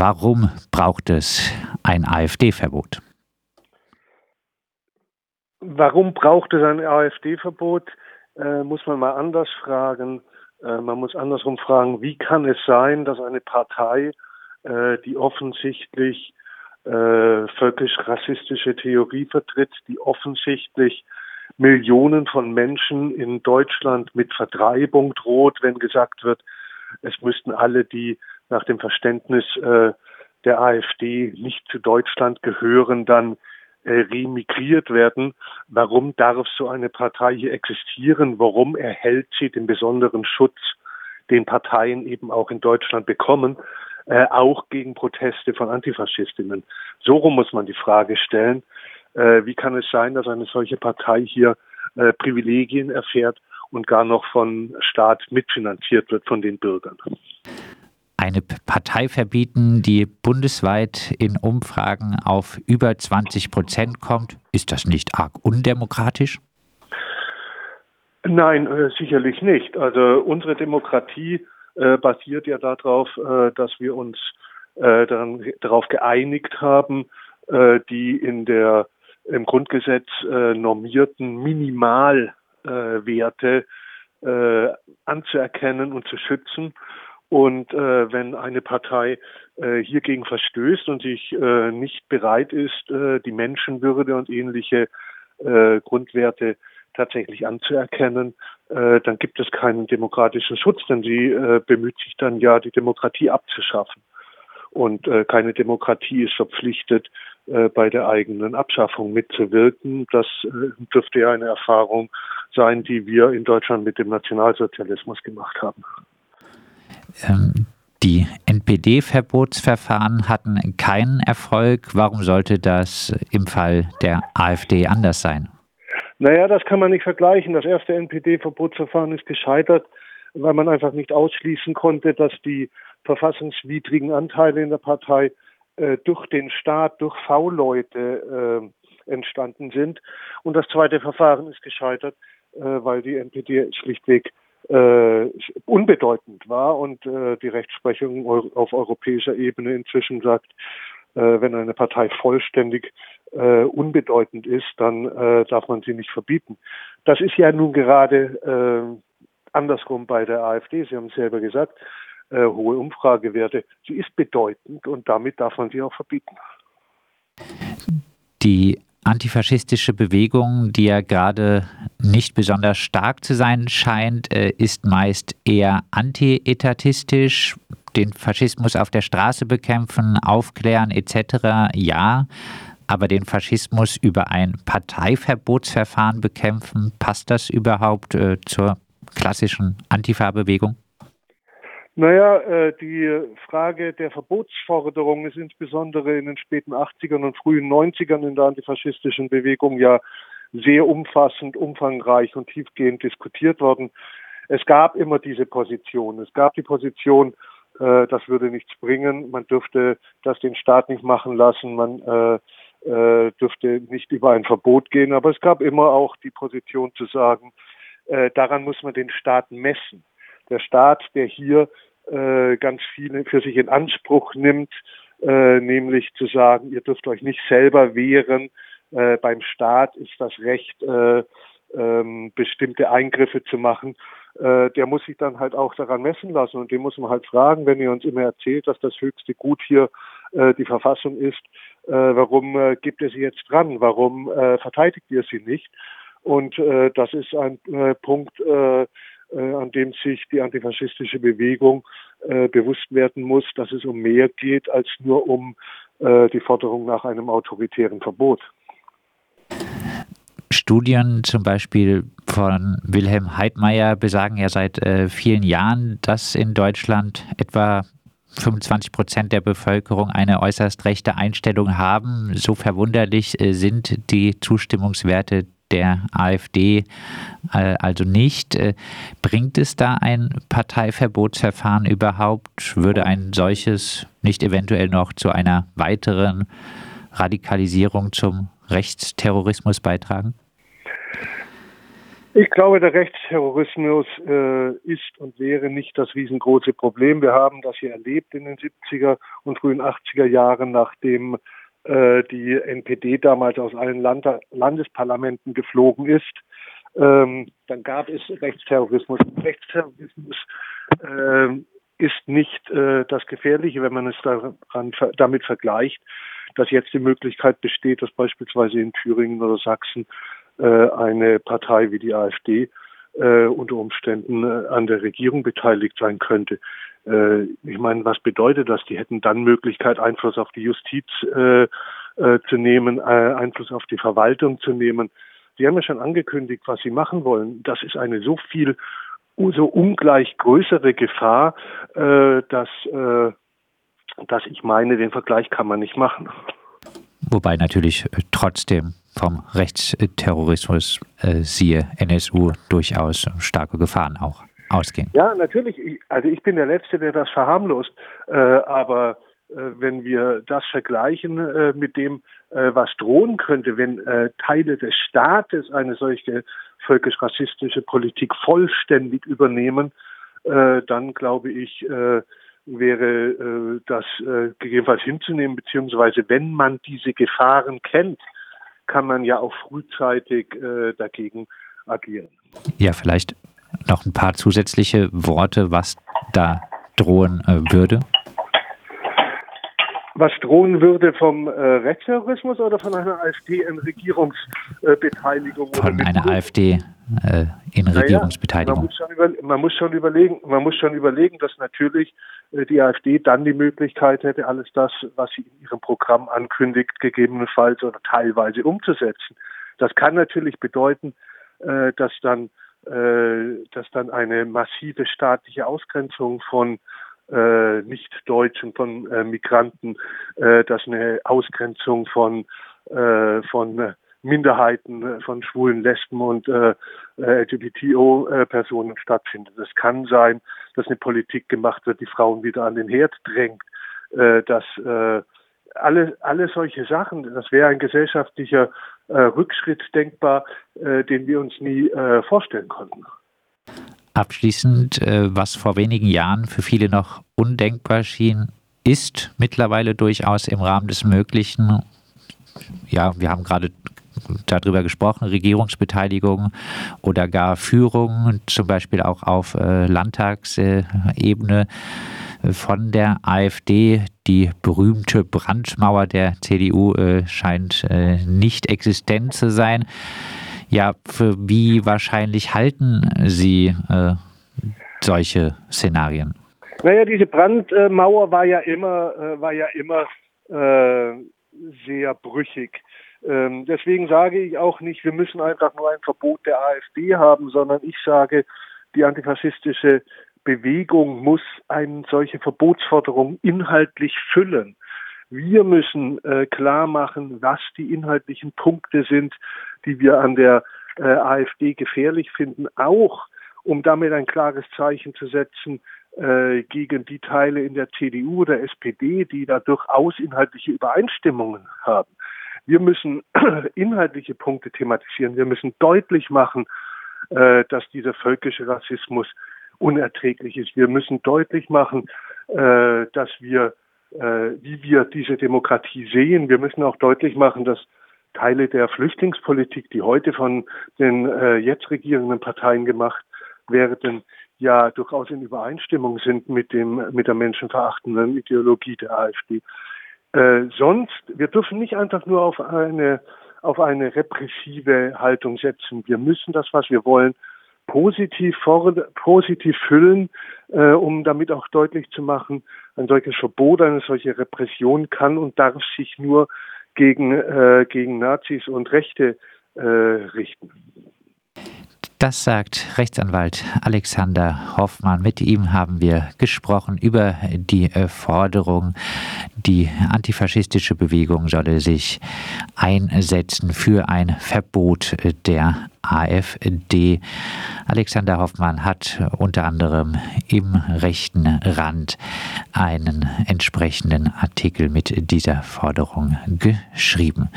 Warum braucht es ein AfD-Verbot? Warum braucht es ein AfD-Verbot? Äh, muss man mal anders fragen. Äh, man muss andersrum fragen, wie kann es sein, dass eine Partei, äh, die offensichtlich äh, völkisch-rassistische Theorie vertritt, die offensichtlich Millionen von Menschen in Deutschland mit Vertreibung droht, wenn gesagt wird, es müssten alle, die nach dem Verständnis äh, der AfD nicht zu Deutschland gehören, dann äh, remigriert werden. Warum darf so eine Partei hier existieren? Warum erhält sie den besonderen Schutz, den Parteien eben auch in Deutschland bekommen, äh, auch gegen Proteste von Antifaschistinnen? So rum muss man die Frage stellen. Äh, wie kann es sein, dass eine solche Partei hier äh, Privilegien erfährt und gar noch von Staat mitfinanziert wird von den Bürgern? Eine Partei verbieten, die bundesweit in Umfragen auf über 20 Prozent kommt. Ist das nicht arg undemokratisch? Nein, äh, sicherlich nicht. Also unsere Demokratie äh, basiert ja darauf, äh, dass wir uns äh, dann, darauf geeinigt haben, äh, die in der im Grundgesetz äh, normierten Minimalwerte anzuerkennen und zu schützen. Und äh, wenn eine Partei äh, hiergegen verstößt und sich äh, nicht bereit ist, äh, die Menschenwürde und ähnliche äh, Grundwerte tatsächlich anzuerkennen, äh, dann gibt es keinen demokratischen Schutz, denn sie äh, bemüht sich dann ja, die Demokratie abzuschaffen. Und äh, keine Demokratie ist verpflichtet, äh, bei der eigenen Abschaffung mitzuwirken. Das äh, dürfte ja eine Erfahrung sein, die wir in Deutschland mit dem Nationalsozialismus gemacht haben. Ähm, die NPD-Verbotsverfahren hatten keinen Erfolg. Warum sollte das im Fall der AfD anders sein? Naja, das kann man nicht vergleichen. Das erste NPD-Verbotsverfahren ist gescheitert, weil man einfach nicht ausschließen konnte, dass die verfassungswidrigen Anteile in der Partei äh, durch den Staat, durch V-Leute äh, entstanden sind. Und das zweite Verfahren ist gescheitert, äh, weil die NPD schlichtweg äh, unbedeutend war und äh, die Rechtsprechung auf europäischer Ebene inzwischen sagt, äh, wenn eine Partei vollständig äh, unbedeutend ist, dann äh, darf man sie nicht verbieten. Das ist ja nun gerade äh, andersrum bei der AfD. Sie haben es selber gesagt, äh, hohe Umfragewerte. Sie ist bedeutend und damit darf man sie auch verbieten. Die antifaschistische Bewegung, die ja gerade nicht besonders stark zu sein scheint, äh, ist meist eher antietatistisch, den Faschismus auf der Straße bekämpfen, aufklären etc. Ja, aber den Faschismus über ein Parteiverbotsverfahren bekämpfen, passt das überhaupt äh, zur klassischen Antifa-Bewegung? Naja, äh, die Frage der Verbotsforderung ist insbesondere in den späten 80ern und frühen 90ern in der antifaschistischen Bewegung ja sehr umfassend, umfangreich und tiefgehend diskutiert worden. Es gab immer diese Position. Es gab die Position, äh, das würde nichts bringen. Man dürfte das den Staat nicht machen lassen. Man äh, äh, dürfte nicht über ein Verbot gehen. Aber es gab immer auch die Position zu sagen, äh, daran muss man den Staat messen. Der Staat, der hier äh, ganz viele für sich in Anspruch nimmt, äh, nämlich zu sagen, ihr dürft euch nicht selber wehren. Äh, beim Staat ist das Recht, äh, ähm, bestimmte Eingriffe zu machen. Äh, der muss sich dann halt auch daran messen lassen und dem muss man halt fragen, wenn ihr uns immer erzählt, dass das höchste Gut hier äh, die Verfassung ist, äh, warum äh, gibt ihr sie jetzt dran? Warum äh, verteidigt ihr sie nicht? Und äh, das ist ein äh, Punkt, äh, an dem sich die antifaschistische Bewegung äh, bewusst werden muss, dass es um mehr geht als nur um äh, die Forderung nach einem autoritären Verbot. Studien zum Beispiel von Wilhelm Heidmeier besagen ja seit äh, vielen Jahren, dass in Deutschland etwa 25 Prozent der Bevölkerung eine äußerst rechte Einstellung haben. So verwunderlich äh, sind die Zustimmungswerte der AfD äh, also nicht. Äh, bringt es da ein Parteiverbotsverfahren überhaupt? Würde ein solches nicht eventuell noch zu einer weiteren Radikalisierung zum Rechtsterrorismus beitragen? Ich glaube, der Rechtsterrorismus äh, ist und wäre nicht das riesengroße Problem. Wir haben das hier erlebt in den 70er und frühen 80er Jahren, nachdem äh, die NPD damals aus allen Land Landesparlamenten geflogen ist. Ähm, dann gab es Rechtsterrorismus. Rechtsterrorismus äh, ist nicht äh, das Gefährliche, wenn man es daran, damit vergleicht, dass jetzt die Möglichkeit besteht, dass beispielsweise in Thüringen oder Sachsen äh, eine Partei wie die AfD äh, unter Umständen äh, an der Regierung beteiligt sein könnte. Äh, ich meine, was bedeutet das? Die hätten dann Möglichkeit, Einfluss auf die Justiz äh, äh, zu nehmen, äh, Einfluss auf die Verwaltung zu nehmen. Sie haben ja schon angekündigt, was Sie machen wollen. Das ist eine so viel, so ungleich größere Gefahr, äh, dass, äh, dass ich meine, den Vergleich kann man nicht machen. Wobei natürlich trotzdem vom Rechtsterrorismus, äh, siehe NSU, durchaus starke Gefahren auch ausgehen. Ja, natürlich. Also ich bin der Letzte, der das verharmlost. Äh, aber äh, wenn wir das vergleichen äh, mit dem, äh, was drohen könnte, wenn äh, Teile des Staates eine solche völkisch-rassistische Politik vollständig übernehmen, dann glaube ich, wäre das gegebenenfalls hinzunehmen, beziehungsweise wenn man diese Gefahren kennt, kann man ja auch frühzeitig äh, dagegen agieren. Ja, vielleicht noch ein paar zusätzliche Worte, was da drohen äh, würde. Was drohen würde vom äh, Rechtsterrorismus oder von einer AfD in Regierungsbeteiligung? von einer AfD äh, in Regierungsbeteiligung. Man muss, schon über, man muss schon überlegen, man muss schon überlegen, dass natürlich äh, die AfD dann die Möglichkeit hätte, alles das, was sie in ihrem Programm ankündigt, gegebenenfalls oder teilweise umzusetzen. Das kann natürlich bedeuten, äh, dass dann, äh, dass dann eine massive staatliche Ausgrenzung von äh, Nicht-Deutschen, von äh, Migranten, äh, dass eine Ausgrenzung von, äh, von Minderheiten, äh, von Schwulen, Lesben und äh, LGBTO-Personen stattfindet. Es kann sein, dass eine Politik gemacht wird, die Frauen wieder an den Herd drängt, äh, dass äh, alle, alle solche Sachen, das wäre ein gesellschaftlicher äh, Rückschritt denkbar, äh, den wir uns nie äh, vorstellen konnten. Abschließend, äh, was vor wenigen Jahren für viele noch undenkbar schien, ist mittlerweile durchaus im Rahmen des Möglichen. Ja, wir haben gerade darüber gesprochen, Regierungsbeteiligung oder gar Führung, zum Beispiel auch auf äh, Landtagsebene von der AfD. Die berühmte Brandmauer der CDU äh, scheint nicht existent zu sein. Ja, für wie wahrscheinlich halten Sie äh, solche Szenarien? Naja, diese Brandmauer war ja immer, äh, war ja immer äh, sehr brüchig. Ähm, deswegen sage ich auch nicht, wir müssen einfach nur ein Verbot der AfD haben, sondern ich sage, die antifaschistische Bewegung muss eine solche Verbotsforderung inhaltlich füllen. Wir müssen äh, klar machen, was die inhaltlichen Punkte sind, die wir an der äh, AfD gefährlich finden, auch um damit ein klares Zeichen zu setzen äh, gegen die Teile in der CDU oder SPD, die da durchaus inhaltliche Übereinstimmungen haben. Wir müssen inhaltliche Punkte thematisieren. Wir müssen deutlich machen, äh, dass dieser völkische Rassismus unerträglich ist. Wir müssen deutlich machen, äh, dass wir, wie wir diese Demokratie sehen. Wir müssen auch deutlich machen, dass Teile der Flüchtlingspolitik, die heute von den äh, jetzt regierenden Parteien gemacht werden, ja durchaus in Übereinstimmung sind mit dem mit der menschenverachtenden Ideologie der AfD. Äh, sonst, wir dürfen nicht einfach nur auf eine, auf eine repressive Haltung setzen. Wir müssen das, was wir wollen, positiv, vor, positiv füllen, äh, um damit auch deutlich zu machen, ein solches Verbot, eine solche Repression kann und darf sich nur gegen, äh, gegen Nazis und Rechte äh, richten. Das sagt Rechtsanwalt Alexander Hoffmann. Mit ihm haben wir gesprochen über die Forderung, die antifaschistische Bewegung solle sich einsetzen für ein Verbot der AfD. Alexander Hoffmann hat unter anderem im rechten Rand einen entsprechenden Artikel mit dieser Forderung geschrieben.